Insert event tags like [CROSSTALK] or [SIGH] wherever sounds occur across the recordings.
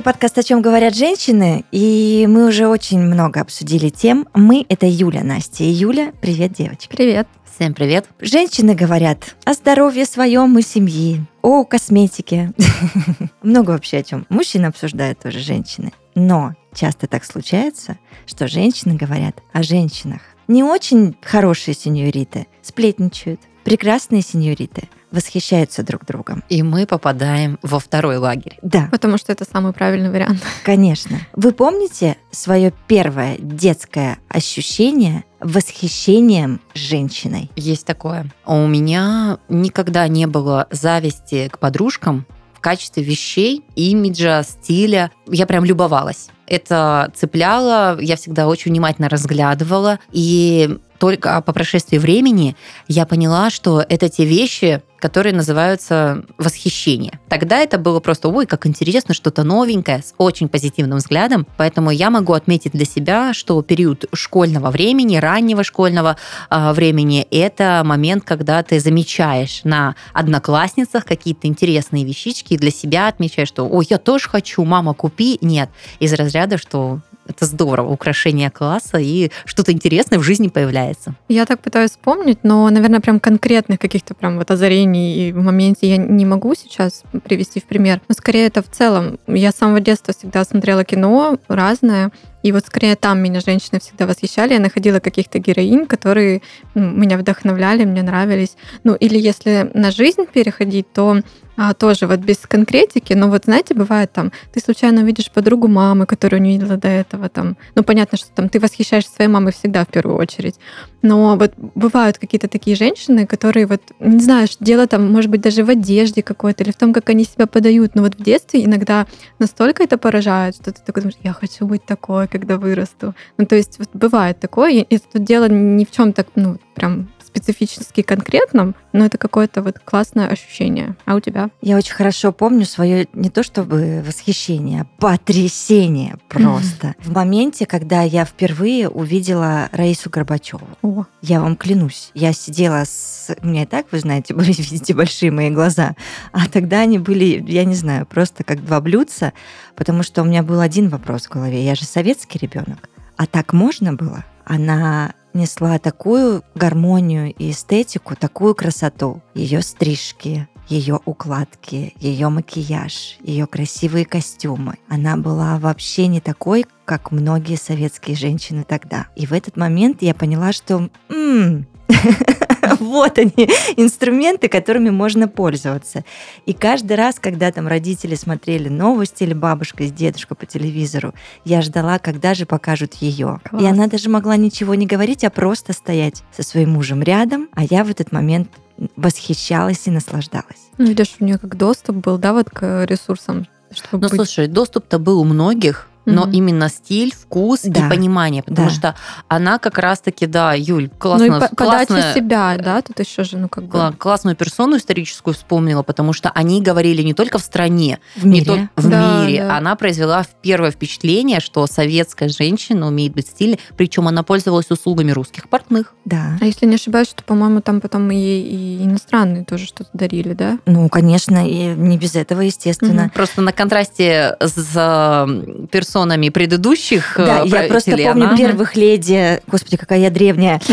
Это подкаст «О чем говорят женщины», и мы уже очень много обсудили тем. Мы — это Юля, Настя. И Юля, привет, девочки. Привет. Всем привет. Женщины говорят о здоровье своем и семьи, о косметике. [LAUGHS] Много вообще о чем. Мужчины обсуждают тоже женщины. Но часто так случается, что женщины говорят о женщинах. Не очень хорошие сеньориты сплетничают, прекрасные сеньориты восхищаются друг другом. И мы попадаем во второй лагерь. Да, Потому что это самый правильный вариант. [LAUGHS] конечно. Вы помните свое первое детское ощущение восхищением женщиной? Есть такое. У меня никогда не было зависти к подружкам в качестве вещей, имиджа, стиля. Я прям любовалась. Это цепляло, я всегда очень внимательно разглядывала. И только по прошествии времени я поняла, что это те вещи, которые называются восхищение. Тогда это было просто, ой, как интересно, что-то новенькое, с очень позитивным взглядом. Поэтому я могу отметить для себя, что период школьного времени, раннего школьного э, времени, это момент, когда ты замечаешь на одноклассницах какие-то интересные вещички и для себя отмечаешь, что, ой, я тоже хочу, мама, купи. Нет, из разряда, что это здорово, украшение класса, и что-то интересное в жизни появляется. Я так пытаюсь вспомнить, но, наверное, прям конкретных каких-то прям вот озарений и в моменте я не могу сейчас привести в пример. Но скорее это в целом. Я с самого детства всегда смотрела кино разное, и вот скорее там меня женщины всегда восхищали. Я находила каких-то героинь, которые меня вдохновляли, мне нравились. Ну, или если на жизнь переходить, то а, тоже вот без конкретики, но вот знаете, бывает там, ты случайно увидишь подругу мамы, которую не видела до этого, там, ну понятно, что там ты восхищаешься своей мамой всегда в первую очередь, но вот бывают какие-то такие женщины, которые вот, не знаю, дело там, может быть, даже в одежде какой-то или в том, как они себя подают, но вот в детстве иногда настолько это поражает, что ты такой думаешь, я хочу быть такой, когда вырасту. Ну, то есть вот бывает такое, и это дело ни в чем так, ну, прям специфически конкретном, но это какое-то вот классное ощущение. А у тебя? Я очень хорошо помню свое не то чтобы восхищение, а потрясение [LAUGHS] просто. В моменте, когда я впервые увидела Раису Горбачеву. О, Я вам клянусь, я сидела с... У меня и так, вы знаете, [LAUGHS] были, видите, большие мои глаза. А тогда они были, я не знаю, просто как два блюдца, потому что у меня был один вопрос в голове. Я же советский ребенок. А так можно было? Она несла такую гармонию и эстетику, такую красоту. Ее стрижки, ее укладки, ее макияж, ее красивые костюмы. Она была вообще не такой, как многие советские женщины тогда. И в этот момент я поняла, что м, [LAUGHS] вот они, инструменты, которыми можно пользоваться. И каждый раз, когда там родители смотрели новости или бабушка с дедушкой по телевизору, я ждала, когда же покажут ее. Класс. И она даже могла ничего не говорить, а просто стоять со своим мужем рядом, а я в этот момент восхищалась и наслаждалась. ну видишь, у нее как доступ был, да, вот к ресурсам, чтобы Ну, быть... слушай, доступ-то был у многих, но Мгм. именно стиль, вкус Да. и понимание, потому Да. что она как раз-таки, да, Юль, ну классно, и по- подача классная- себя, да, тут еще же, ну как бы... кла- классную персону историческую вспомнила, потому что они говорили не только в стране, В не только в Да, мире. да. Она произвела первое впечатление, что советская женщина умеет быть стильной, причем она пользовалась услугами русских портных. Да. А если не ошибаюсь, что, по-моему, там потом и, и иностранные тоже что-то дарили, да? Ну, конечно, и не без этого, естественно. Мгм. Просто на контрасте с э, персонами предыдущих Да, э, я просто помню первых леди, господи, какая я древняя. [LAUGHS]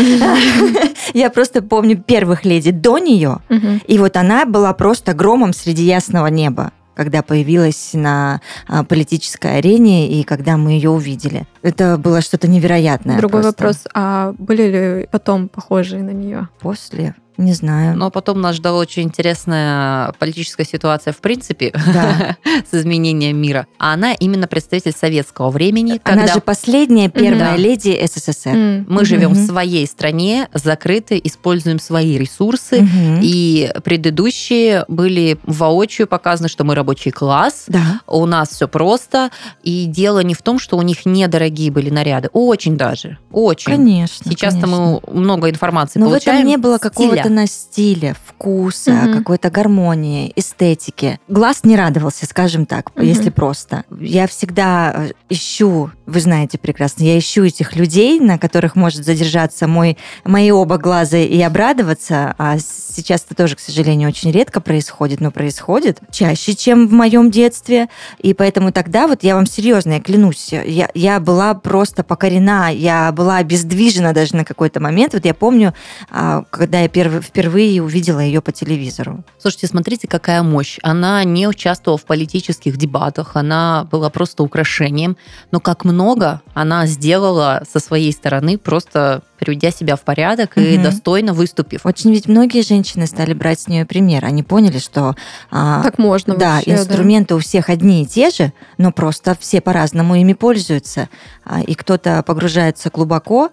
Я просто помню первых леди до нее, и вот она была просто громом среди ясного неба когда появилась на а, политической арене и когда мы ее увидели. Это было что-то невероятное. Другой просто. вопрос, а были ли потом похожие на нее? После, не знаю. Но потом нас ждала очень интересная политическая ситуация в принципе Да. [LAUGHS] с изменением мира. А она именно представитель советского времени, Она когда же последняя первая Да. леди СССР. М. мы живем в своей стране, закрыты, используем свои ресурсы. Мгм. И предыдущие были воочию показаны, что мы рабочий класс, Да. у нас все просто. И дело не в том, что у них недорогие были наряды. Очень даже. Очень. Конечно. Сейчас-то мы много информации Но в получаем. этом не было какого-то на стиле, вкуса, Мгм. какой-то гармонии, эстетики. Глаз не радовался, скажем так, Мгм. если просто. Я всегда э, ищу, вы знаете прекрасно, я ищу этих людей, на которых может задержаться мой, мои оба глаза и обрадоваться, а сейчас это тоже, к сожалению, очень редко происходит, но происходит чаще, чем в моем детстве, и поэтому тогда вот я вам серьезно, я клянусь, я, я была просто покорена, я была обездвижена даже на какой-то момент. Вот я помню, а, когда я перв- впервые увидела ее по телевизору. Слушайте, смотрите, какая мощь. Она не участвовала в политических дебатах, она была просто украшением. Но как много она сделала со своей стороны, просто приведя себя в порядок и Мгм. достойно выступив. Очень ведь многие женщины стали брать с нее пример. Они поняли, что а, Так можно да, вообще, да. инструменты у всех одни и те же, но просто все по-разному ими пользуются. А, И кто-то погружается глубоко,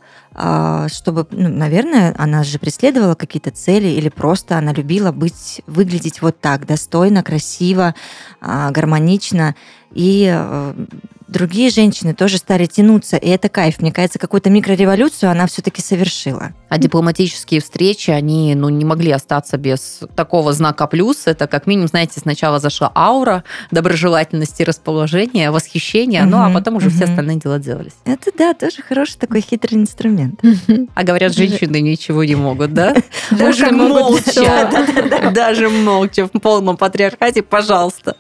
чтобы, ну, наверное, она же преследовала какие-то цели, или просто она любила быть, выглядеть вот так, достойно, красиво, а, гармонично. И э, другие женщины тоже стали тянуться, и это кайф. Мне кажется, какую-то микрореволюцию она все-таки совершила. А дипломатические встречи, они ну, не могли остаться без такого знака плюс. Это как минимум, знаете, сначала зашла аура доброжелательности, расположения, восхищения, ну а потом уже все мгм. остальные дела делались. Это, да, тоже хороший такой хитрый инструмент. А говорят, женщины ничего не могут, да? [LAUGHS] Даже молча. [LAUGHS] Даже молча в полном патриархате, пожалуйста.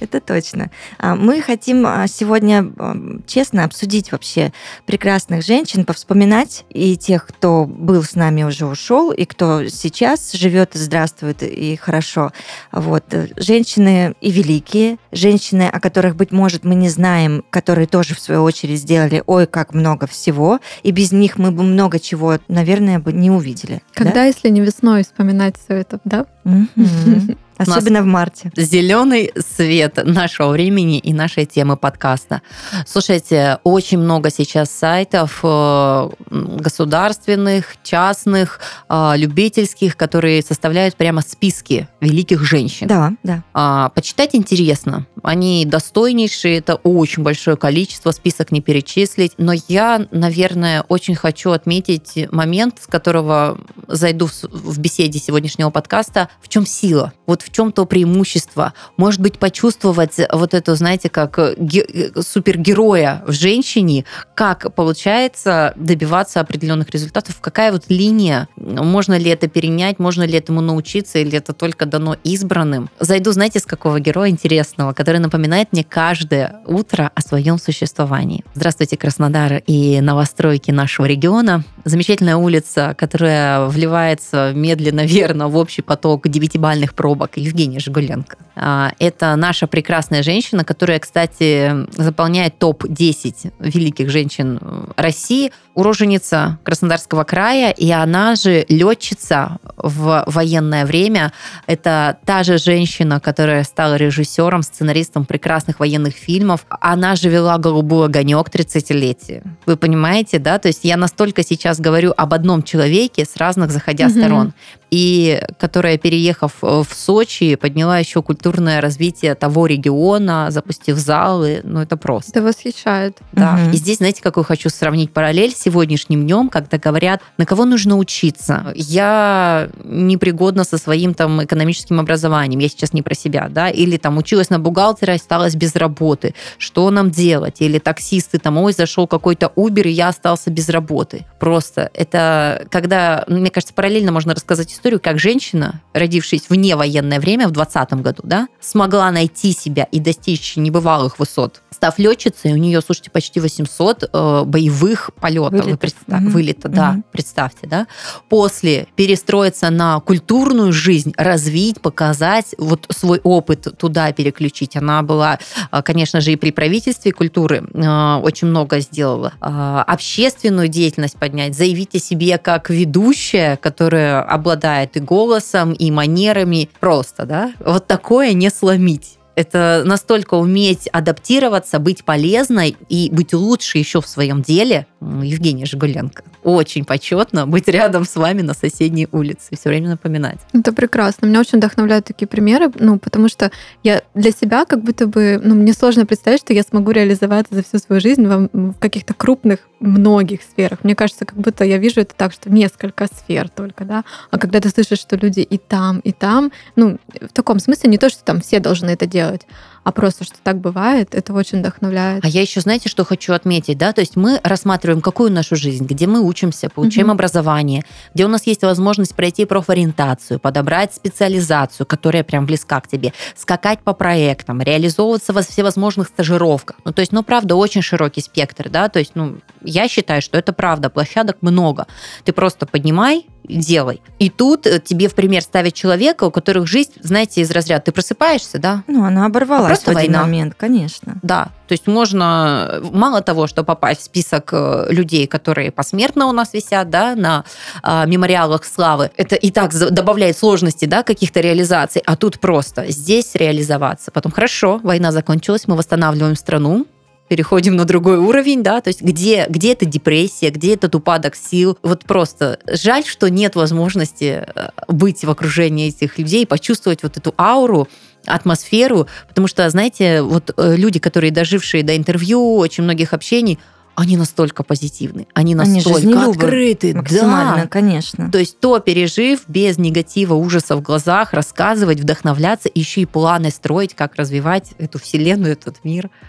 Это точно. А, Мы хотим а, сегодня честно обсудить вообще прекрасных женщин, повспоминать и тех, кто был с нами уже ушел, и кто сейчас живет здравствует и хорошо. Вот э, женщины и великие, женщины, о которых быть может мы не знаем, которые тоже в свою очередь сделали, ой, как много всего, и без них мы бы много чего, наверное, бы не увидели. да? Когда, если не весной, вспоминать все это, да? Мгм. [LAUGHS] Особенно в марте. Зеленый свет нашего времени и нашей темы подкаста. Слушайте, очень много сейчас сайтов э, государственных, частных, э, любительских, которые составляют прямо списки великих женщин. Да, да. А, почитать интересно. Они достойнейшие, это очень большое количество, список не перечислить. Но я, наверное, очень хочу отметить момент, с которого зайду в, беседе сегодняшнего подкаста. В чем сила? Вот в чем то преимущество? Может быть, почувствовать вот эту, знаете, как э, э, супергероя в женщине, как получается добиваться определенных результатов, какая вот линия, можно ли это перенять, можно ли этому научиться, или это только дано избранным. Зайду, знаете, с какого героя интересного, который напоминает мне каждое утро о своем существовании. Здравствуйте, Краснодар и новостройки нашего региона. Замечательная улица, которая вливается медленно, верно в общий поток девятибальных пробок. Евгения Жигуленко. А, Это наша прекрасная женщина, которая, кстати, заполняет топ-10 великих женщин э, России, уроженица Краснодарского края, и она же летчица в военное время. Это та же женщина, которая стала режиссером, сценаристом прекрасных военных фильмов. Она же вела «Голубой огонек» 30-летие. Вы понимаете, да? То есть я настолько сейчас говорю об одном человеке с разных заходя Мгм. сторон, и которая, переехав э, в Сочи, подняла еще культурное развитие того региона, запустив залы. Ну, это просто. Это восхищает. Да. Мгм. И здесь, знаете, какую хочу сравнить параллель сегодняшним днем, когда говорят, на кого нужно учиться. Я непригодна со своим там экономическим образованием, я сейчас не про себя, да, или там училась на бухгалтера осталась без работы. Что нам делать? Или таксисты там, ой, зашел какой-то Uber, и я остался без работы. Просто это когда, ну, мне кажется, параллельно можно рассказать историю, как женщина, родившись вне военное время, в 20 году, да, смогла найти себя и достичь небывалых высот. Став летчицей, у нее, слушайте, почти 800 э, боевых полетов. Вы Вылетов. представ- Мгм. Вылета, да, Мгм. представьте, да. После перестроиться на культурную жизнь, развить, показать, вот свой опыт туда переключить. Она была, э, конечно же, и при правительстве культуры э, очень много сделала. Э, Общественную деятельность поднять, заявить о себе как ведущая, которая обладает и голосом, и манерами. Просто, да? Вот такое не сломить. Это настолько уметь адаптироваться, быть полезной и быть лучше еще в своем деле. Евгения Жигуленко. очень почетно быть рядом с вами на соседней улице все время напоминать. Это прекрасно. Меня очень вдохновляют такие примеры, ну, потому что я для себя как будто бы, ну, мне сложно представить, что я смогу реализоваться за всю свою жизнь в каких-то крупных, многих сферах. Мне кажется, как будто я вижу это так, что несколько сфер только, да. А когда ты слышишь, что люди и там, и там, ну, в таком смысле не то, что там все должны это делать, appeared а просто, что так бывает, это очень вдохновляет. А я еще, знаете, что хочу отметить, да, то есть мы рассматриваем какую нашу жизнь, где мы учимся, получаем угу. образование, где у нас есть возможность пройти профориентацию, подобрать специализацию, которая прям близка к тебе, скакать по проектам, реализовываться во всевозможных стажировках. Ну, то есть, ну, правда, очень широкий спектр, да, то есть, ну, я считаю, что это правда, площадок много. Ты просто поднимай, делай. И тут э, тебе в пример ставить человека, у которых жизнь, знаете, из разряда, ты просыпаешься, да? Ну, она оборвалась просто в один война. момент, конечно. Да, то есть можно, мало того, что попасть в список э, людей, которые посмертно у нас висят, да, на а, мемориалах славы, это и так добавляет сложности, да, каких-то реализаций, а тут просто здесь реализоваться. Потом, хорошо, война закончилась, мы восстанавливаем страну, переходим на другой уровень, да, то есть где, где эта депрессия, где этот упадок сил. Вот просто жаль, что нет возможности э, быть в окружении этих людей, почувствовать вот эту ауру, атмосферу, потому что, знаете, вот э, люди, которые дожившие до интервью, очень многих общений, они настолько позитивны, они настолько они открыты. Максимально, да. конечно. То есть то пережив, без негатива, ужаса в глазах, рассказывать, вдохновляться, еще и планы строить, как развивать эту вселенную, этот мир –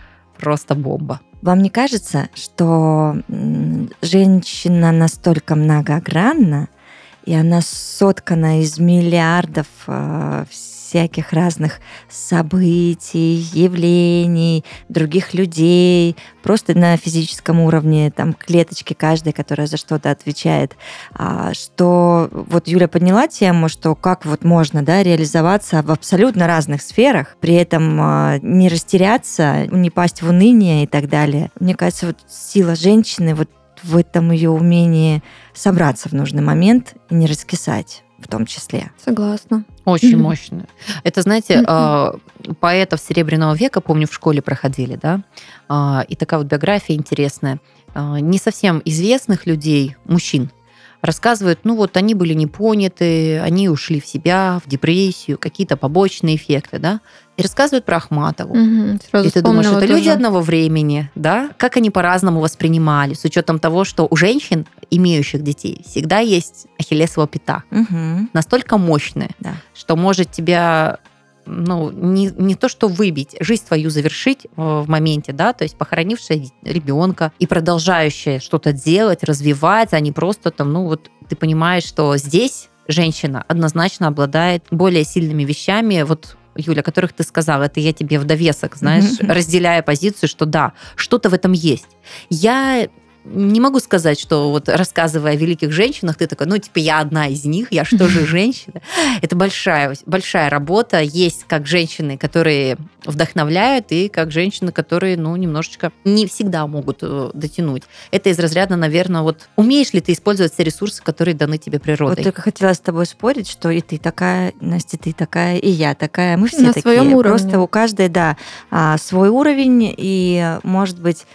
просто бомба. Вам не кажется, что женщина настолько многогранна, и она соткана из миллиардов э, всяких разных событий, явлений, других людей, просто на физическом уровне, там клеточки каждой, которая за что-то отвечает, а, что вот Юля подняла тему, что как вот можно да, реализоваться в абсолютно разных сферах, при этом а, не растеряться, не пасть в уныние и так далее. Мне кажется, вот сила женщины вот в этом ее умении собраться в нужный момент и не раскисать в том числе. Согласна. Очень mm-hmm. мощно. Это, знаете, mm-hmm. поэтов Серебряного века, помню, в школе проходили, да, а, и такая вот биография интересная. А, не совсем известных людей, мужчин, рассказывают, ну вот они были не поняты, они ушли в себя, в депрессию, какие-то побочные эффекты, да, и рассказывают про Ахматову. Угу, и ты думаешь, это тоже. люди одного времени, да, как они по-разному воспринимали, с учетом того, что у женщин, имеющих детей, всегда есть ахиллесова пята, угу. настолько мощная, да. что может тебя ну, не, не то, что выбить, жизнь твою завершить в моменте, да, то есть похоронившая ребенка и продолжающая что-то делать, развивать, а не просто там, ну, вот ты понимаешь, что здесь женщина однозначно обладает более сильными вещами, вот Юля, о которых ты сказала, это я тебе в довесок, знаешь, разделяя позицию, что да, что-то в этом есть. Я не могу сказать, что вот рассказывая о великих женщинах, ты такой, ну, типа, я одна из них, я что же [LAUGHS] женщина? Это большая, большая работа. Есть как женщины, которые вдохновляют, и как женщины, которые, ну, немножечко не всегда могут э, дотянуть. Это из разряда, наверное, вот умеешь ли ты использовать все ресурсы, которые даны тебе природой? Вот только хотела с тобой спорить, что и ты такая, Настя, ты такая, и я такая, мы все На такие. своем уровне. Просто у каждой, да, а, свой уровень, и, может быть,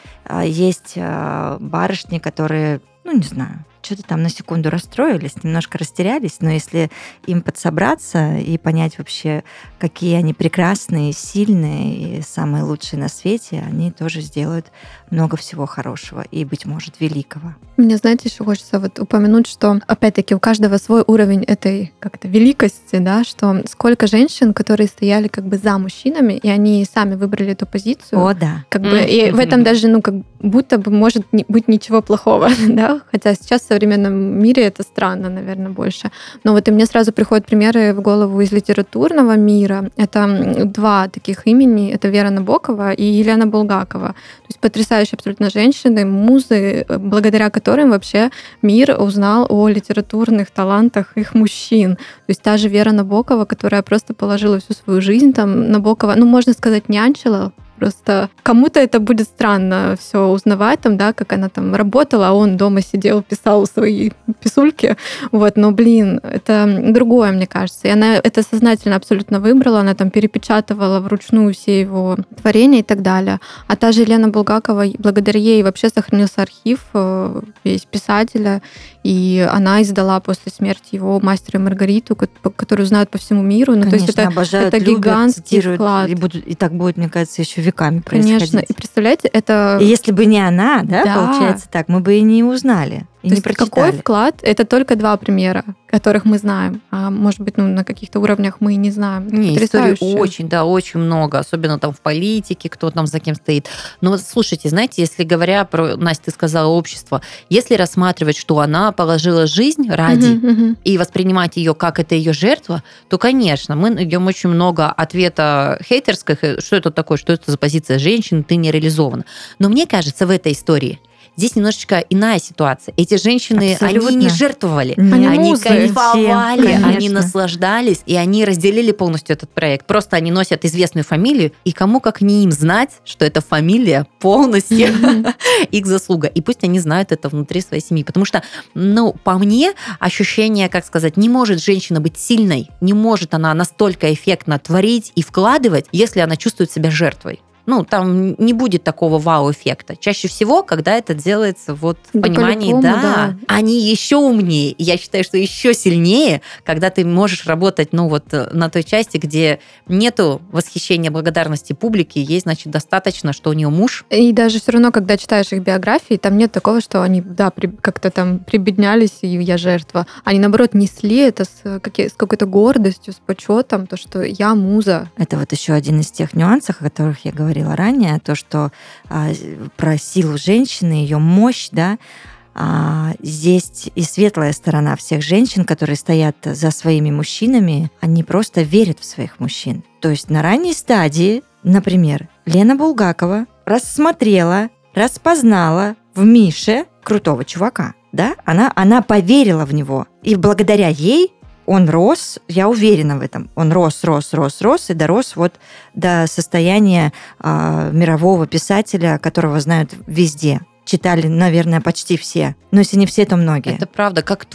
есть а, барышни, которые, ну, не знаю, что-то там на секунду расстроились, немножко растерялись, но если им подсобраться и понять вообще, какие они прекрасные, сильные и самые лучшие на свете, они тоже сделают много всего хорошего и, быть может, великого. Мне, знаете, еще хочется вот упомянуть, что, опять-таки, у каждого свой уровень этой как-то великости, да, что сколько женщин, которые стояли как бы за мужчинами, и они сами выбрали эту позицию. О, да. Как бы, и в этом даже, ну, как будто бы может быть ничего плохого, [LAUGHS] да, хотя сейчас современном мире это странно, наверное, больше. Но вот и мне сразу приходят примеры в голову из литературного мира. Это два таких имени, это Вера Набокова и Елена Булгакова. То есть потрясающие абсолютно женщины, музы, благодаря которым вообще мир узнал о литературных талантах их мужчин. То есть та же Вера Набокова, которая просто положила всю свою жизнь там Набокова, ну, можно сказать, нянчила Просто кому-то это будет странно все узнавать, там, да, как она там работала, а он дома сидел, писал свои писульки. Вот, но, блин, это другое, мне кажется. И она это сознательно абсолютно выбрала, она там перепечатывала вручную все его творения и так далее. А та же Елена Булгакова, благодаря ей вообще сохранился архив э, весь писателя, и она издала после смерти его «Мастера и Маргариту», которую знают по всему миру. Ну, Конечно, то есть это, обожают, это гигантский любят, вклад. И, будут, и так будет, мне кажется, еще веками происходить. Конечно, и представляете, это... И если бы не она, да, да. получается так, мы бы и не узнали. И То есть какой вклад? Это только два примера, которых мы знаем. А может быть, ну, на каких-то уровнях мы и не знаем. Не, историй очень, да, очень много. Особенно там в политике, кто там за кем стоит. Но слушайте, знаете, если говоря про, Настя, ты сказала общество, если рассматривать, что она положила жизнь ради угу, угу. и воспринимать ее как это ее жертва, то, конечно, мы найдем очень много ответа хейтерских, э, что это такое, что это за позиция женщины, ты не реализована. Но мне кажется, в этой истории Здесь немножечко иная ситуация. Эти женщины, Абсолютно. они не жертвовали, они, они кайфовали, Конечно. они наслаждались, и они разделили полностью этот проект. Просто они носят известную фамилию, и кому как не им знать, что эта фамилия полностью [LAUGHS] их заслуга. И пусть они знают это внутри своей семьи. Потому что, ну, по мне, ощущение, как сказать, не может женщина быть сильной, не может она настолько эффектно творить и вкладывать, если она чувствует себя жертвой ну, там не будет такого вау-эффекта. Чаще всего, когда это делается вот в да понимании, да, да, они еще умнее. Я считаю, что еще сильнее, когда ты можешь работать, ну, вот э, на той части, где нету восхищения, благодарности публики, есть, значит, достаточно, что у нее муж. И даже все равно, когда читаешь их биографии, там нет такого, что они, да, при, как-то там прибеднялись, и я жертва. Они, наоборот, несли это с, с какой-то гордостью, с почетом, то, что я муза. Это вот еще один из тех нюансов, о которых я говорила говорила ранее, то, что а, про силу женщины, ее мощь, да, а, здесь и светлая сторона всех женщин, которые стоят за своими мужчинами, они просто верят в своих мужчин. То есть на ранней стадии, например, Лена Булгакова рассмотрела, распознала в Мише крутого чувака, да, она, она поверила в него. И благодаря ей он рос, я уверена в этом, он рос, рос, рос, рос и дорос вот до состояния э, мирового писателя, которого знают везде читали, наверное, почти все. Но если не все, то многие. Это правда. Как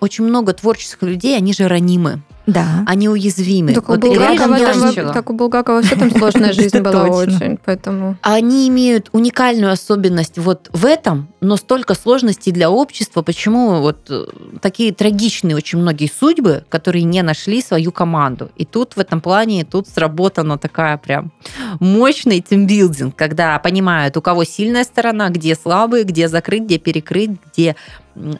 очень много творческих людей, они же ранимы. Да. Они уязвимы. Так, вот у, Булгакова, там, так у Булгакова все там сложная [LAUGHS] жизнь была очень, поэтому... Они имеют уникальную особенность вот в этом, но столько сложностей для общества. Почему вот э, такие трагичные очень многие судьбы, которые не нашли свою команду. И тут в этом плане тут сработана такая прям мощный тимбилдинг, когда понимают, у кого сильная сторона, где слабые, где закрыть, где перекрыть, где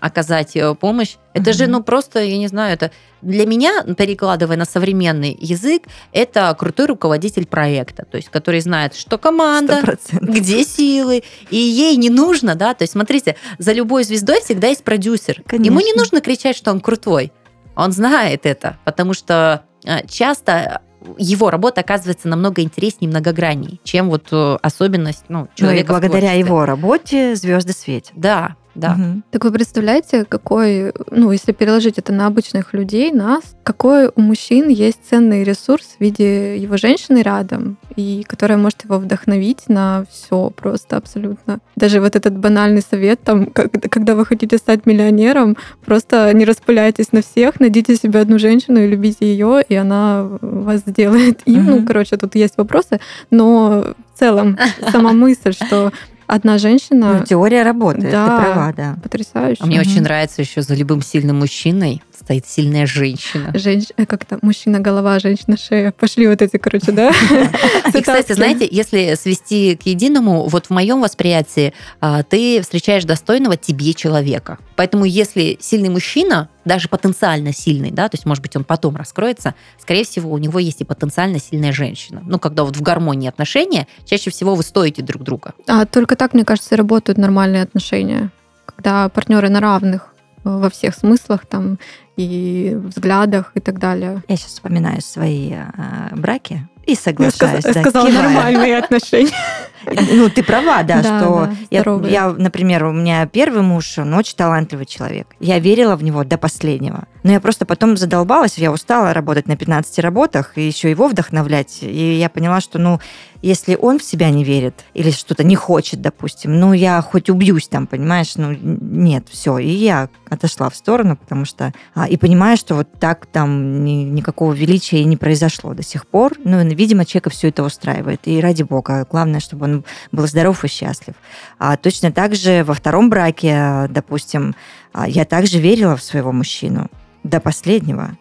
оказать э, помощь. Это mm-hmm. же, ну, просто, я не знаю, это для меня, перекладывая на современный язык, это крутой руководитель проекта, то есть, который знает, что команда, 100%. где силы, и ей не нужно, да, то есть, смотрите, за любой звездой всегда есть продюсер. Конечно. Ему не нужно кричать, что он крутой. Он знает это, потому что э, часто его работа оказывается намного интереснее, многогранней, чем вот э, особенность ну, человека. Ну и благодаря его работе звезды светят. Да, да. Угу. Так вы представляете, какой, ну, если переложить это на обычных людей, нас, какой у мужчин есть ценный ресурс в виде его женщины рядом, и которая может его вдохновить на все просто абсолютно. Даже вот этот банальный совет, там, когда вы хотите стать миллионером, просто не распыляйтесь на всех, найдите себе одну женщину и любите ее, и она вас сделает им. Угу. Ну, короче, тут есть вопросы, но в целом [LAUGHS] сама мысль, что одна женщина... Ну, теория работает, да, ты права, да. Потрясающе. А мне угу. очень нравится еще за любым сильным мужчиной стоит сильная женщина. Женщ... Э, как-то мужчина голова, женщина шея. Пошли вот эти, короче, да? [LAUGHS] И, кстати, знаете, если свести к единому, вот в моем восприятии а, ты встречаешь достойного тебе человека. Поэтому если сильный мужчина, даже потенциально сильный, да, то есть, может быть, он потом раскроется, скорее всего, у него есть и потенциально сильная женщина. Ну, когда вот в гармонии отношения, чаще всего вы стоите друг друга. А только так, мне кажется, работают нормальные отношения, когда партнеры на равных во всех смыслах, там и взглядах и так далее. Я сейчас вспоминаю свои э, браки и соглашаюсь. Я, сказ, да, сказала нормальные отношения. [LAUGHS] Ну, ты права, да, Да, что да, я, здоровые. я, например, у меня первый муж, он очень талантливый человек. Я верила в него до последнего. Но я просто потом задолбалась, я устала работать на 15 работах и еще его вдохновлять. И я поняла, что, ну, если он в себя не верит или что-то не хочет, допустим, ну, я хоть убьюсь там, понимаешь, ну, нет, все. И я отошла в сторону, потому что... а, и понимаю, что вот так там ни- никакого величия и не произошло до сих пор. Ну, видимо, человека все это устраивает. И ради бога, главное, чтобы он был здоров и счастлив. А точно так же во втором браке, допустим, а, я также верила в своего мужчину до последнего.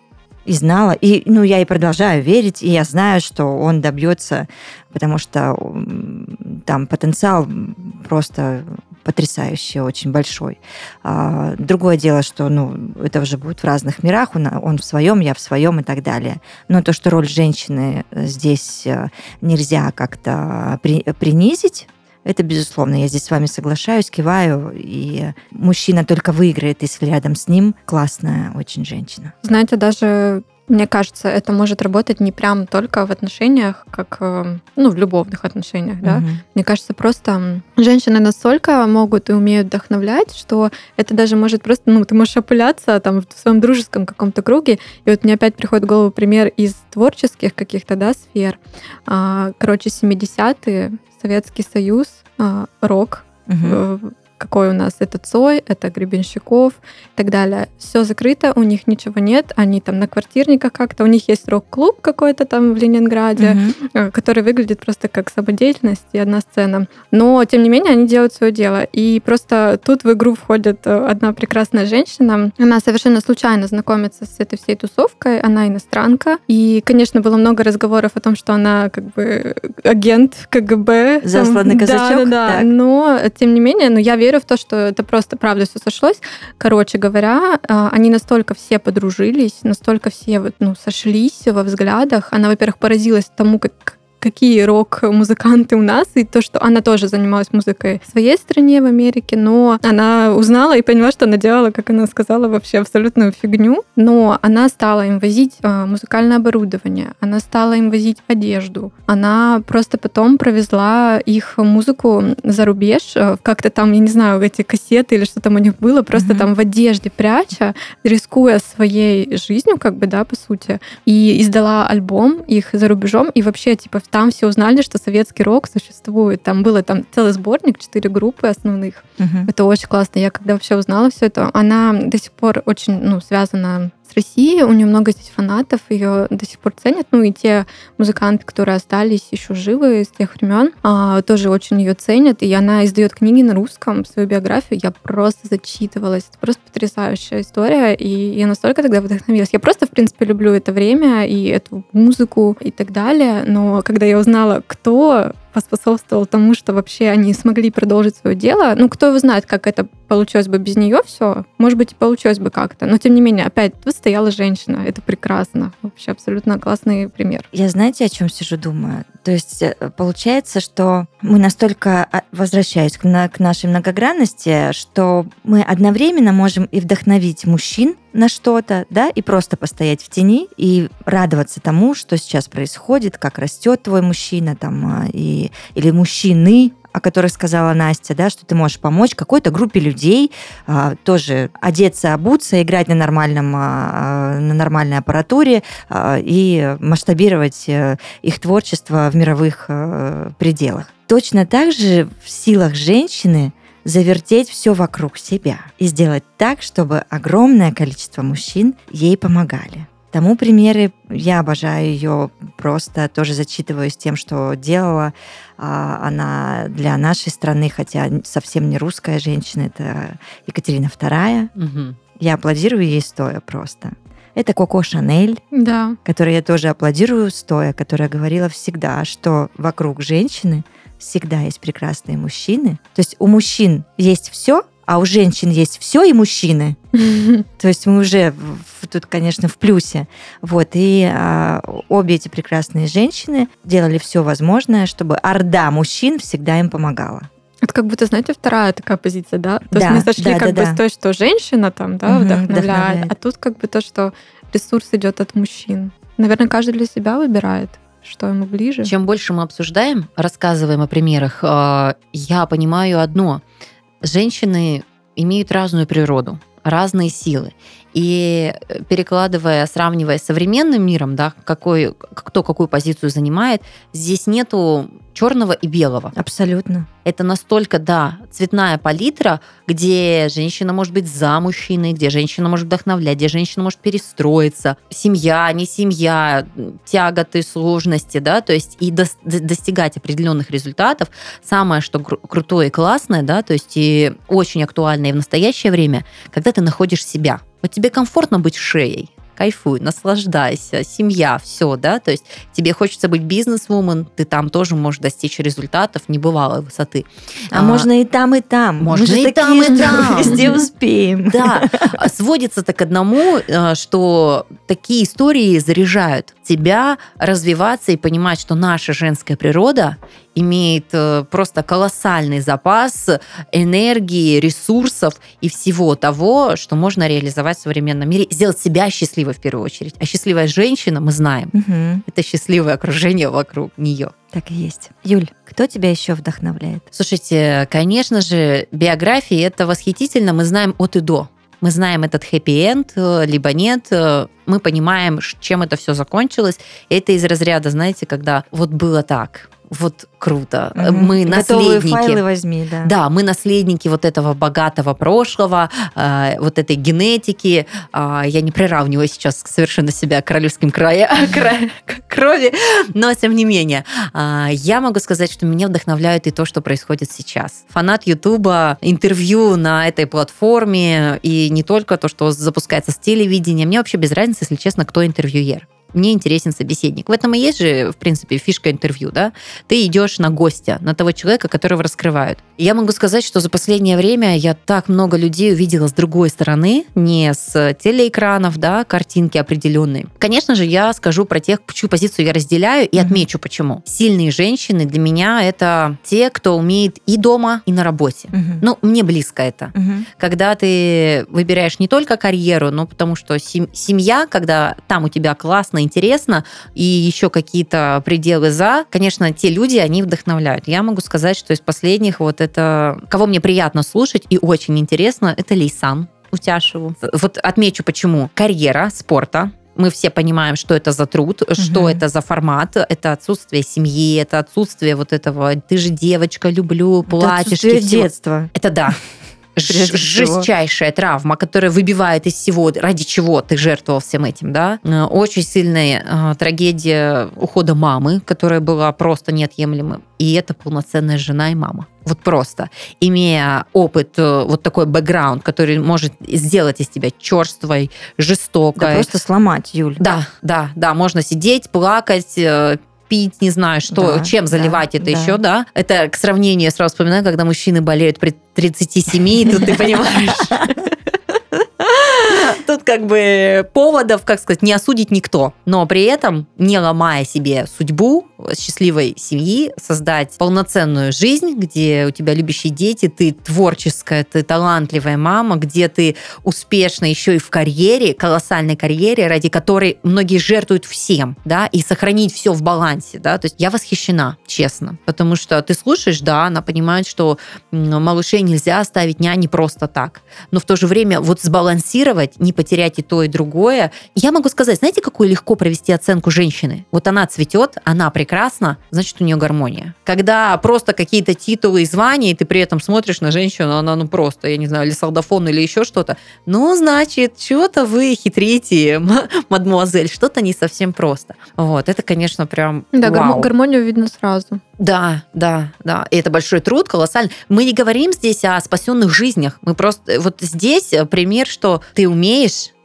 И знала, и ну, я и продолжаю верить, и я знаю, что он добьется, потому что там потенциал просто потрясающий, очень большой. А, другое дело, что ну, это уже будет в разных мирах, он, он в своем, я в своем и так далее. Но то, что роль женщины здесь э, нельзя как-то при- принизить, это безусловно. Я здесь с вами соглашаюсь, киваю, и мужчина только выиграет, если рядом с ним классная очень женщина. Знаете, даже мне кажется, это может работать не прям только в отношениях, как э, ну, в любовных отношениях, да. Мгм. Мне кажется, просто женщины настолько могут и умеют вдохновлять, что это даже может просто, ну, ты можешь опыляться там в своем дружеском каком-то круге. И вот мне опять приходит в голову пример из творческих каких-то, да, сфер. А, Короче, 70-е, Советский Союз, а, рок, Мгм. Э, какой у нас это Цой, это Гребенщиков и так далее. Все закрыто, у них ничего нет, они там на квартирниках как-то, у них есть рок-клуб какой-то там в Ленинграде, э, который выглядит просто как самодеятельность и одна сцена. Но, тем не менее, они делают свое дело. И просто тут в игру входит э, одна прекрасная женщина. Она совершенно случайно знакомится с этой всей тусовкой. Она иностранка. И, конечно, было много разговоров о том, что она как бы агент КГБ. Засланный Да, казачок? Да, да. Так. Но, тем не менее, ну, я верю в то, что это просто правда все сошлось. Короче говоря, а, они настолько все подружились, настолько все ну, сошлись во взглядах. Она, во-первых, поразилась тому, как какие рок-музыканты у нас, и то, что она тоже занималась музыкой в своей стране, в Америке, но она узнала и поняла, что она делала, как она сказала, вообще абсолютную фигню, но она стала им возить а, музыкальное оборудование, она стала им возить одежду, она просто потом провезла их музыку за рубеж, э, как-то там, я не знаю, эти кассеты или что там у них было, просто Мгм. там в одежде пряча, рискуя своей жизнью, как бы, да, по сути, и издала альбом их за рубежом, и вообще, типа, там все узнали, что советский рок существует. Там было там целый сборник, четыре группы основных. Мгм. Это очень классно. Я когда вообще узнала все это, она до сих пор очень ну, связана с Россией, у нее много здесь фанатов, ее до сих пор ценят. Ну и те музыканты, которые остались еще живы с тех времен, а, тоже очень ее ценят. И она издает книги на русском, свою биографию. Я просто зачитывалась. Это просто потрясающая история. И я настолько тогда вдохновилась. Я просто, в принципе, люблю это время и эту музыку и так далее. Но когда я узнала, кто поспособствовал тому, что вообще они смогли продолжить свое дело. Ну, кто его знает, как это получилось бы без нее все. Может быть, и получилось бы как-то. Но, тем не менее, опять, тут стояла женщина. Это прекрасно. Вообще абсолютно классный пример. Я знаете, о чем сижу, думаю? То есть э, получается, что мы настолько, а, возвращаясь к, на- к нашей многогранности, что мы одновременно можем и вдохновить мужчин на что-то, да, и просто постоять в тени и радоваться тому, что сейчас происходит, как растет твой мужчина там, а, или мужчины, о которых сказала Настя, да, что ты можешь помочь какой-то группе людей а, тоже одеться, обуться, играть на нормальном, а, на нормальной аппаратуре а, и масштабировать э, их творчество в мировых э, пределах. Точно так же в силах женщины завертеть все вокруг себя и сделать так, чтобы огромное количество мужчин ей помогали. Тому примеры я обожаю ее, просто тоже зачитываюсь тем, что делала а, она для нашей страны, хотя совсем не русская женщина, это Екатерина II. Мгм. Я аплодирую ей стоя просто. Это Коко Шанель, Да. которой я тоже аплодирую стоя, которая говорила всегда, что вокруг женщины всегда есть прекрасные мужчины. То есть у мужчин есть все, а у женщин есть все и мужчины. [LAUGHS] То есть мы уже в- тут, конечно, в плюсе. Вот. И а, обе эти прекрасные женщины делали все возможное, чтобы орда мужчин всегда им помогала. Это как будто, знаете, вторая такая позиция, да? То Да, есть мы сошли да, как да, бы да. с той, что женщина там, да, вдохновляет, вдохновляет. а тут как бы то, что ресурс идет от мужчин. Наверное, каждый для себя выбирает. что ему ближе. Чем больше мы обсуждаем, рассказываем о примерах, э, я понимаю одно. Женщины имеют разную природу, разные силы. И э, перекладывая, сравнивая с современным миром, да, какой, кто какую позицию занимает, здесь нету черного и белого. Абсолютно. Это настолько, да, цветная палитра, где женщина может быть за мужчиной, где женщина может вдохновлять, где женщина может перестроиться. Семья, не семья, тяготы, сложности, да, то есть и до, достигать определенных результатов. Самое, что кру- крутое и классное, да, то есть и очень актуальное и в настоящее время, когда ты находишь себя. Вот тебе комфортно быть шеей, кайфуй, наслаждайся, семья, все, да, то есть тебе хочется быть бизнес-вумен, ты там тоже можешь достичь результатов небывалой высоты. А, а можно и там, и там. Можно Мы и там, и там. [LAUGHS] Везде успеем. [LAUGHS] Да, сводится-то к одному, э, что такие истории заряжают тебя развиваться и понимать, что наша женская природа имеет э, просто колоссальный запас энергии, ресурсов и всего того, что можно реализовать в современном мире, сделать себя счастливой в первую очередь. А счастливая женщина, мы знаем, угу. это счастливое окружение вокруг нее. Так и есть. Юль, кто тебя еще вдохновляет? Слушайте, конечно же, биографии это восхитительно, мы знаем от и до. Мы знаем этот хэппи-энд, э, либо нет. Э, мы понимаем, чем это все закончилось. Это из разряда, знаете, когда вот было так, вот круто. Угу. Мы Готовые наследники. файлы возьми, да. Да, мы наследники вот этого богатого прошлого, э, вот этой генетики. Э, я не приравниваю сейчас совершенно себя к королевским края, [LAUGHS] крови, но тем не менее. Э, я могу сказать, что меня вдохновляет и то, что происходит сейчас. Фанат Ютуба, интервью на этой платформе, и не только то, что запускается с телевидения. Мне вообще без разницы, если честно, кто интервьюер мне интересен собеседник. В этом и есть же, в принципе, фишка интервью, да? Ты идешь на гостя, на того человека, которого раскрывают. И я могу сказать, что за последнее время я так много людей увидела с другой стороны, не с телеэкранов, да, картинки определенные. Конечно же, я скажу про тех, чью позицию я разделяю, и отмечу почему. Сильные женщины для меня это те, кто умеет и дома, и на работе. Угу. Ну, мне близко это. Угу. Когда ты выбираешь не только карьеру, но потому что семья, когда там у тебя классно, интересно, и еще какие-то пределы за, конечно, те люди, они вдохновляют. Я могу сказать, что из последних вот это, кого мне приятно слушать и очень интересно, это Лейсан Утяшеву. Вот отмечу почему. Карьера спорта, мы все понимаем, что это за труд, угу. что это за формат, это отсутствие семьи, это отсутствие вот этого «ты же девочка, люблю, платьишь». Это детства. Это да жестчайшая травма, которая выбивает из всего, ради чего ты жертвовал всем этим, да. Э, очень сильная э, трагедия ухода мамы, которая была просто неотъемлемым. И это полноценная жена и мама. Вот просто. Имея опыт, э, вот такой бэкграунд, который может сделать из тебя черствой, жестокой. Да просто сломать, Юль. Да, да, да. Можно сидеть, плакать, пить, не знаю, что, да, чем заливать да, это да. еще, да. Это к сравнению, я сразу вспоминаю, когда мужчины болеют при 37, и тут ты понимаешь [LAUGHS] Тут как бы поводов, как сказать, не осудить никто. Но при этом, не ломая себе судьбу счастливой семьи, создать полноценную жизнь, где у тебя любящие дети, ты творческая, ты талантливая мама, где ты успешна еще и в карьере, колоссальной карьере, ради которой многие жертвуют всем, да, и сохранить все в балансе, да. То есть я восхищена, честно, потому что ты слушаешь, да, она понимает, что малышей нельзя оставить няни просто так, но в то же время вот сбалансировать, не потерять и то, и другое. Я могу сказать, знаете, какую легко провести оценку женщины? Вот она цветет, она прекрасна, значит, у нее гармония. Когда просто какие-то титулы и звания, и ты при этом смотришь на женщину, она, ну, просто, я не знаю, или солдафон, или еще что-то, ну, значит, что-то вы хитрите, мадмуазель, что-то не совсем просто. Вот, это, конечно, прям Да, вау. гармонию видно сразу. Да, да, да. И это большой труд, колоссальный. Мы не говорим здесь о спасенных жизнях. Мы просто... Вот здесь пример, что ты умеешь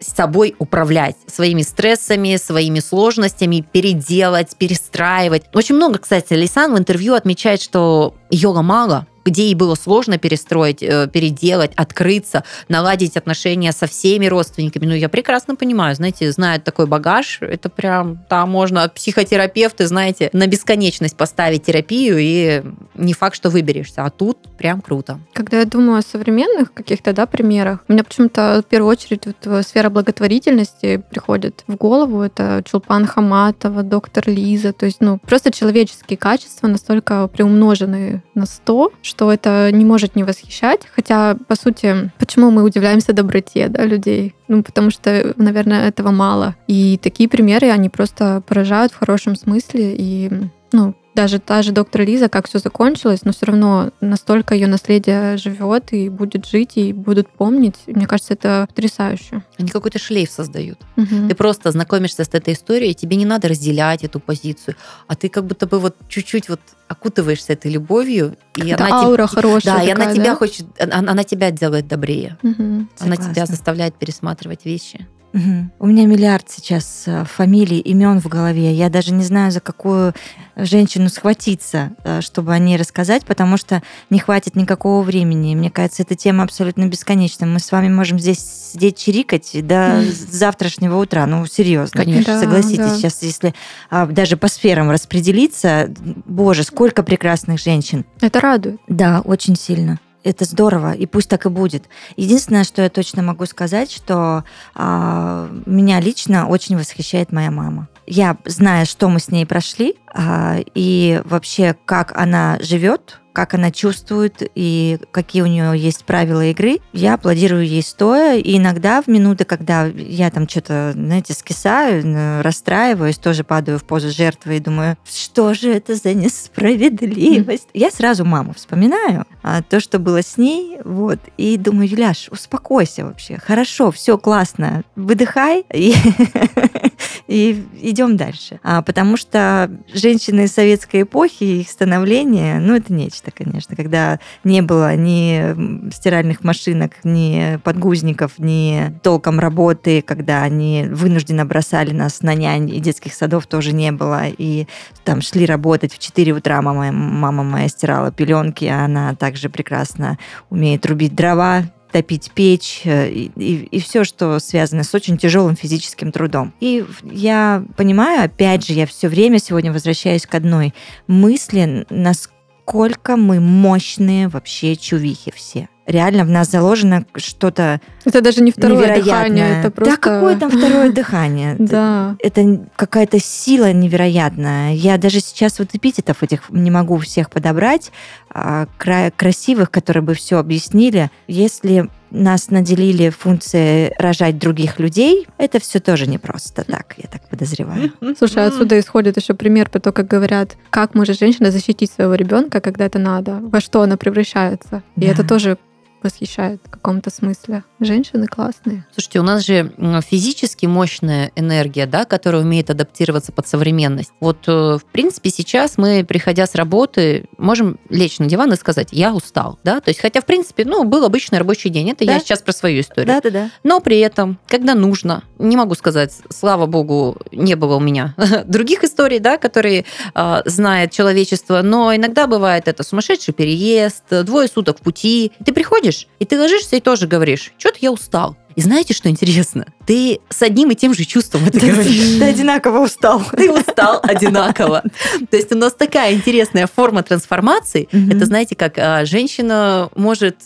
с собой управлять своими стрессами, своими сложностями, переделать, перестраивать. Очень много, кстати, Лисан в интервью отмечает, что ее ломало где ей было сложно перестроить, э, переделать, открыться, наладить отношения со всеми родственниками. Ну, я прекрасно понимаю, знаете, знают такой багаж, это прям, там можно психотерапевты, знаете, на бесконечность поставить терапию, и не факт, что выберешься. А тут прям круто. Когда я думаю о современных каких-то да, примерах, у меня почему-то в первую очередь вот э, сфера благотворительности приходит в голову. Это Чулпан Хаматова, доктор Лиза. То есть, ну, просто человеческие качества настолько приумножены на 100, что это не может не восхищать. Хотя, по сути, почему мы удивляемся доброте да, людей? Ну, потому что, наверное, этого мало. И такие примеры, они просто поражают в хорошем смысле. И ну, даже та же доктор Лиза, как все закончилось, но все равно настолько ее наследие живет и будет жить, и будут помнить. Мне кажется, это потрясающе. Они какой-то шлейф создают. Угу. Ты просто знакомишься с этой историей, тебе не надо разделять эту позицию, а ты как будто бы вот чуть-чуть вот окутываешься этой любовью, и это она аура тебе, хорошая. Да, такая, и она да? тебя хочет, она, она тебя делает добрее. Угу. Она тебя заставляет пересматривать вещи. Угу. У меня миллиард сейчас э, фамилий, имен в голове. Я даже не знаю, за какую женщину схватиться, э, чтобы о ней рассказать, потому что не хватит никакого времени. Мне кажется, эта тема абсолютно бесконечна. Мы с вами можем здесь сидеть чирикать до завтрашнего утра. Ну, серьезно. Конечно. Согласитесь, да. сейчас, если а, даже по сферам распределиться, боже, сколько прекрасных женщин. Это радует. Да, очень сильно это здорово, и пусть так и будет. Единственное, что я точно могу сказать, что а, меня лично очень восхищает моя мама. Я знаю, что мы с ней прошли, а, и вообще, как она живет, как она чувствует и какие у нее есть правила игры. Я аплодирую ей стоя, и иногда в минуты, когда я там что-то, знаете, скисаю, расстраиваюсь, тоже падаю в позу жертвы и думаю, что же это за несправедливость? Я сразу маму вспоминаю, а, то, что было с ней, вот, и думаю, Юляш, успокойся вообще, хорошо, все классно, выдыхай и, [LAUGHS] и идем дальше. А, потому что женщины советской эпохи, их становление, ну, это нечто нечто, конечно, когда не было ни стиральных машинок, ни подгузников, ни толком работы, когда они вынужденно бросали нас на нянь, и детских садов тоже не было, и там шли работать в 4 утра, мама, мама моя стирала пеленки, а она также прекрасно умеет рубить дрова, топить печь э, и, и, и все, что связано с очень тяжелым физическим трудом. И я понимаю, опять же, я все время сегодня возвращаюсь к одной мысли, насколько насколько мы мощные вообще чувихи все. Реально в нас заложено что-то Это даже не второе невероятное. дыхание, это просто... Да, какое там второе [LAUGHS] дыхание? Да. Это какая-то сила невероятная. Я даже сейчас вот эпитетов этих не могу всех подобрать, а, красивых, которые бы все объяснили. Если нас наделили функцией рожать других людей, это все тоже не просто так, я так подозреваю. Слушай, отсюда исходит еще пример по то, как говорят, как может женщина защитить своего ребенка, когда это надо, во что она превращается. И да. это тоже восхищает в каком-то смысле. Женщины классные. Слушайте, у нас же физически мощная энергия, да, которая умеет адаптироваться под современность. Вот, э, в принципе, сейчас мы, приходя с работы, можем лечь на диван и сказать, я устал, да, то есть, хотя, в принципе, ну, был обычный рабочий день, это да? я сейчас про свою историю. Да, да, да. Но при этом, когда нужно, не могу сказать, слава богу, не было у меня [LAUGHS] других историй, да, которые э, знает человечество, но иногда бывает это сумасшедший переезд, двое суток в пути, ты приходишь приходишь, и ты ложишься и тоже говоришь, что-то я устал. И знаете, что интересно? Ты с одним и тем же чувством это говоришь. Ты одинаково устал. Ты устал одинаково. То есть у нас такая интересная форма трансформации. Это, знаете, как а, женщина может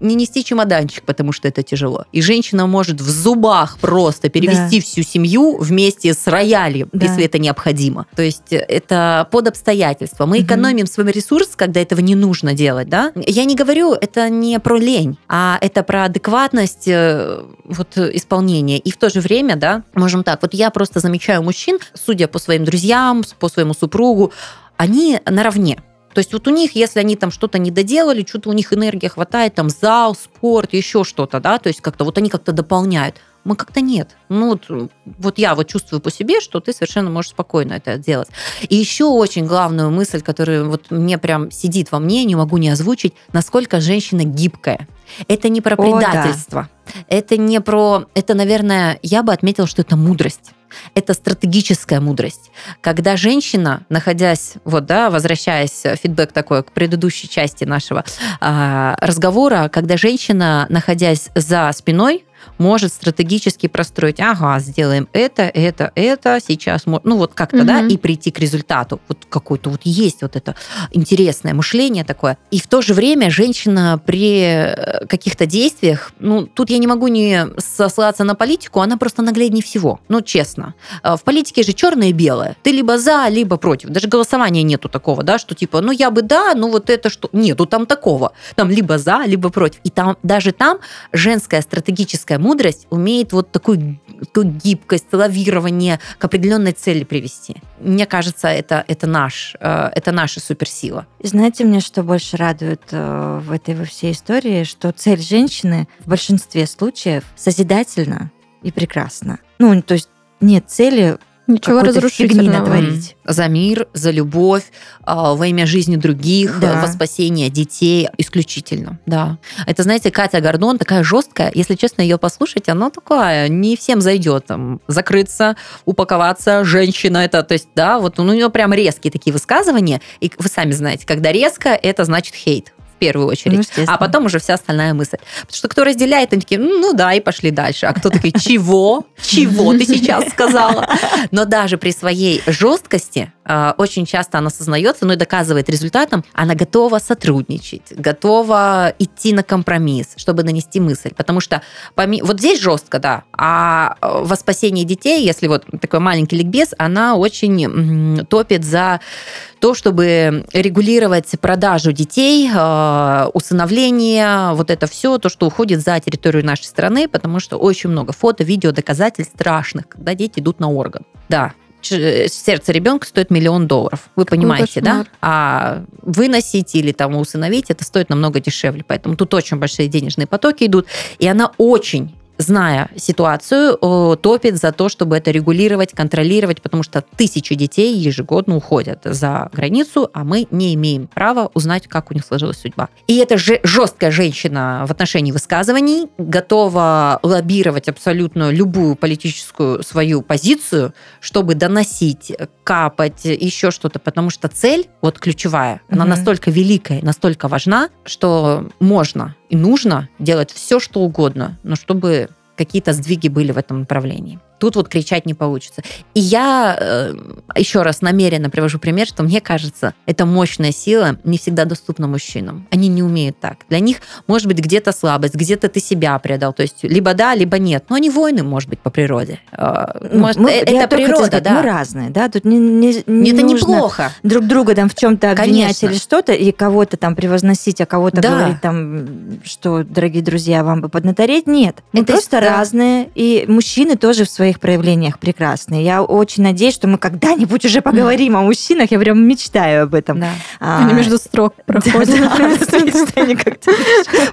не нести чемоданчик, потому что это тяжело. И женщина может в зубах просто перевести всю семью вместе с роялем, если это необходимо. То есть это под обстоятельства. Мы экономим свой ресурс, когда этого не нужно делать. Да? Я не говорю, это не про лень, а это про адекватность э, вот исполнения. И в то же время, да, можем так, вот я просто замечаю мужчин, судя по своим друзьям, по своему супругу, они наравне. То есть вот у них, если они там что-то не доделали, что-то у них энергия хватает, там зал, спорт, еще что-то, да, то есть как-то вот они как-то дополняют. Мы как-то нет. Ну вот, вот я вот чувствую по себе, что ты совершенно можешь спокойно это делать. И еще очень главную мысль, которая вот мне прям сидит во мне, не могу не озвучить, насколько женщина гибкая. Это не про предательство. О, да. Это не про... Это, наверное, я бы отметила, что это мудрость. Это стратегическая мудрость. Когда женщина, находясь, вот, да, возвращаясь, фидбэк такой к предыдущей части нашего э, разговора, когда женщина, находясь за спиной, может стратегически простроить, ага, сделаем это, это, это, сейчас, ну вот как-то, угу. да, и прийти к результату. Вот какое-то вот есть вот это интересное мышление такое. И в то же время женщина при э, каких-то действиях, ну, тут я не могу не сослаться на политику, она просто нагляднее всего, ну, честно. Э, в политике же черное и белое. Ты либо за, либо против. Даже голосования нету такого, да, что типа, ну, я бы да, ну, вот это что... Нету там такого. Там либо за, либо против. И там, даже там женская стратегическая мудрость умеет вот такую, такую гибкость, лавирование к определенной цели привести. Мне кажется, это, это, наш, э, это наша суперсила. Знаете, мне что больше радует э, в этой во всей истории, что цель женщины в большинстве случаев созидательна и прекрасна. Ну, то есть нет цели Ничего разрушительного. творить. За мир, за любовь, а, во имя жизни других, да. во спасение детей исключительно. Да. Это, знаете, Катя Гордон такая жесткая. Если честно, ее послушать, она такая, не всем зайдет. Там, закрыться, упаковаться, женщина это, то есть, да, вот ну, у нее прям резкие такие высказывания. И вы сами знаете, когда резко, это значит хейт в первую очередь, ну, а потом уже вся остальная мысль. Потому что кто разделяет, они такие, ну да, и пошли дальше. А кто такой, чего? Чего ты сейчас сказала? Но даже при своей жесткости а, очень часто она осознается, но и доказывает результатом, она готова сотрудничать, готова идти на компромисс, чтобы нанести мысль. Потому что вот здесь жестко, да, а во спасении детей, если вот такой маленький ликбез, она очень топит за то, чтобы регулировать продажу детей, э, усыновление, вот это все, то, что уходит за территорию нашей страны, потому что очень много фото, видео, доказательств страшных, когда дети идут на орган. Да, сердце ребенка стоит миллион долларов. Вы Какой понимаете, кошмар. да? А выносить или там усыновить это стоит намного дешевле. Поэтому тут очень большие денежные потоки идут. И она очень зная ситуацию, топит за то, чтобы это регулировать, контролировать, потому что тысячи детей ежегодно уходят за границу, а мы не имеем права узнать, как у них сложилась судьба. И эта же жесткая женщина в отношении высказываний готова лоббировать абсолютно любую политическую свою позицию, чтобы доносить, капать, еще что-то, потому что цель, вот ключевая, она угу. настолько великая, настолько важна, что можно и нужно делать все, что угодно, но чтобы какие-то сдвиги были в этом направлении. Тут вот кричать не получится. И я э, еще раз намеренно привожу пример, что мне кажется, эта мощная сила не всегда доступна мужчинам. Они не умеют так. Для них может быть где-то слабость, где-то ты себя предал. То есть либо да, либо нет. Но они воины, может быть, по природе. Э, ну, может, мы, это природа, сказать, да. Мы разные, да. Тут не, не, не это неплохо. Друг друга там в чем-то обвинять Конечно. или что-то, и кого-то там превозносить, а кого-то да. говорить там, что, дорогие друзья, вам бы поднатореть. Нет. Мы это просто да. разные. И мужчины тоже в своей своих проявлениях прекрасные. Я очень надеюсь, что мы когда-нибудь уже поговорим о мужчинах. Я прям мечтаю об этом. Да. А, Они между строк [LAUGHS] проходят. [LAUGHS]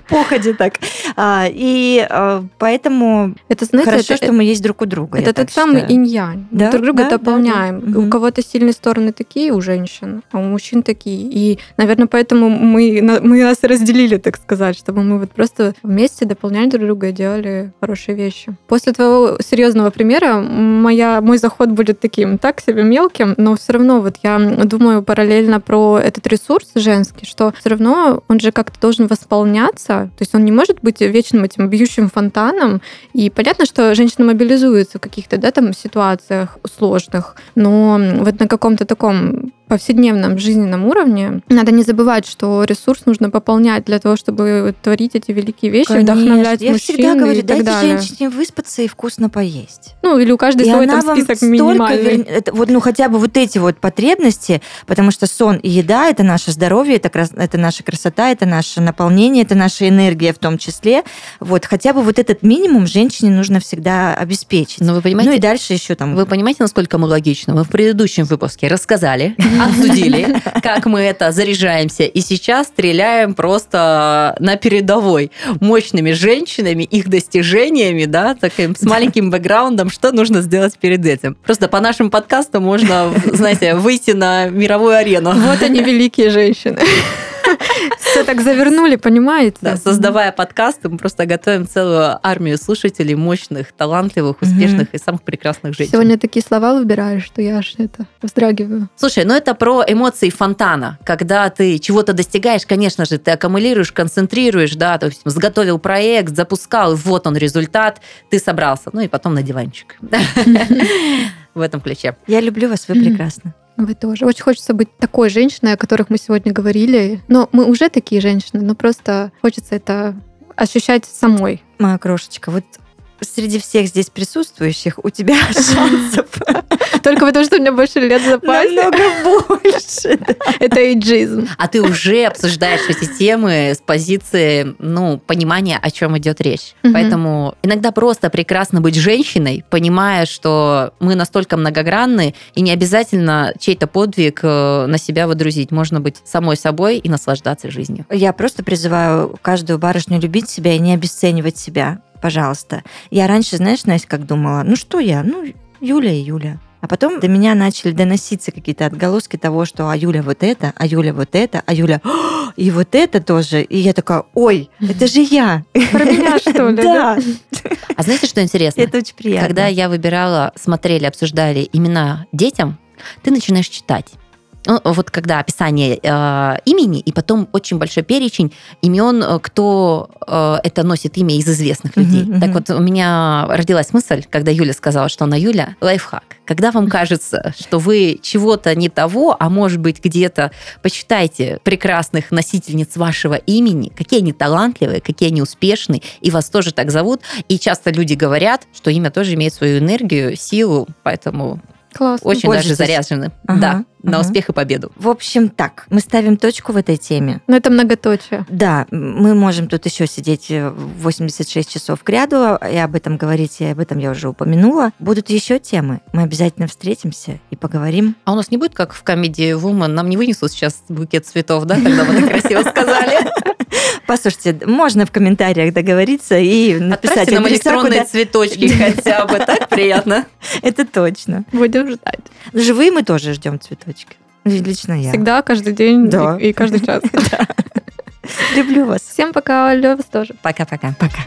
Походе так. А, и а, поэтому это, знаете, хорошо, что мы есть друг у друга. Это тот самый инь-янь. Друг друга дополняем. У кого-то сильные стороны такие у женщин, а у мужчин такие. И, наверное, поэтому мы, мы нас разделили, так сказать, чтобы мы вот просто вместе дополняли друг друга и делали хорошие вещи. После твоего серьезного примера, моя, мой заход будет таким, так себе мелким, но все равно вот я думаю параллельно про этот ресурс женский, что все равно он же как-то должен восполняться, то есть он не может быть вечным этим бьющим фонтаном, и понятно, что женщина мобилизуется в каких-то да, там ситуациях сложных, но вот на каком-то таком повседневном жизненном уровне надо не забывать, что ресурс нужно пополнять для того, чтобы творить эти великие вещи, Конечно. вдохновлять Я мужчин всегда говорю, и так дайте далее. женщине выспаться и вкусно поесть. Ну, или у каждой и свой там список минимальный. Вер... Это, вот, ну, хотя бы вот эти вот потребности, потому что сон и еда – это наше здоровье, это, это наша красота, это наше наполнение, это наша энергия в том числе. Вот, хотя бы вот этот минимум женщине нужно всегда обеспечить. Но вы понимаете, ну и дальше еще там... Вы понимаете, насколько мы логично? Мы в предыдущем выпуске рассказали обсудили, как мы это заряжаемся, и сейчас стреляем просто на передовой мощными женщинами, их достижениями, да, таким с маленьким бэкграундом, что нужно сделать перед этим. Просто по нашим подкастам можно, знаете, выйти на мировую арену. Вот они, великие женщины. Все так завернули, понимаете? Да, создавая подкасты, мы просто готовим целую армию слушателей, мощных, талантливых, успешных и самых прекрасных женщин. Сегодня такие слова выбираешь, что я аж это вздрагиваю. Слушай, ну это про эмоции фонтана. Когда ты чего-то достигаешь, конечно же, ты аккумулируешь, концентрируешь, да, то есть сготовил проект, запускал, и вот он результат, ты собрался. Ну и потом на диванчик. [LAUGHS] В этом ключе. Я люблю вас, вы прекрасны. Вы тоже. Очень хочется быть такой женщиной, о которых мы сегодня говорили. Но мы уже такие женщины, но просто хочется это ощущать самой. Моя крошечка, вот среди всех здесь присутствующих у тебя [LAUGHS] шансов Только потому, что у меня больше лет запасе. намного [LAUGHS] больше. Это эйджизм. А ты уже обсуждаешь эти темы с позиции, ну, понимания, о чем идет речь. Поэтому иногда просто прекрасно быть женщиной, понимая, что мы настолько многогранны, и не обязательно чей-то подвиг э, на себя выдрузить. Можно быть самой собой и наслаждаться жизнью. Я просто призываю каждую барышню любить себя и не обесценивать себя, пожалуйста. Я раньше, знаешь, Настя, как думала, ну что я, ну Юля и Юля. А потом до меня начали доноситься какие-то отголоски того, что а Юля вот это, а Юля вот это, а Юля «О, и вот это тоже. И я такая, ой, это же я. Про меня, [LAUGHS] что ли? Да, А знаете, что интересно? это очень приятно. Когда я выбирала, смотрели, обсуждали имена детям, ты начинаешь читать. Ну, вот когда описание э, имени, и потом очень большой перечень имен, э, кто э, это носит имя из известных людей. мгм. Так вот, у меня родилась мысль, когда Юля сказала, что она Юля, лайфхак. Когда вам кажется, что вы чего-то не того, а может быть где-то, почитайте прекрасных носительниц вашего имени, какие они талантливые, какие они успешные, и вас тоже так зовут. И часто люди говорят, что имя тоже имеет свою энергию, силу, поэтому Классно. очень даже Пользуйтесь. заряжены. Ага, да, на ага. успех и победу. В общем, так, мы ставим точку в этой теме. Но это многоточие. Да, мы можем тут еще сидеть э, 86 часов к ряду и об этом говорить, и об этом я уже упомянула. Будут еще темы. Мы обязательно встретимся и поговорим. А у нас не будет, как в комедии Woman, нам не вынесут сейчас букет цветов, да, когда вы так красиво сказали? [LAUGHS] [LAUGHS] Послушайте, можно в комментариях договориться и написать Отправьте нам электронные куда- цветочки [LAUGHS] хотя бы, так приятно. [LAUGHS] Это точно. Будем ждать. Живые мы тоже ждем цветочки. Лично я. Всегда, каждый день Да. и, и каждый час. Люблю вас. Всем пока, Лёва тоже. Пока-пока. Пока.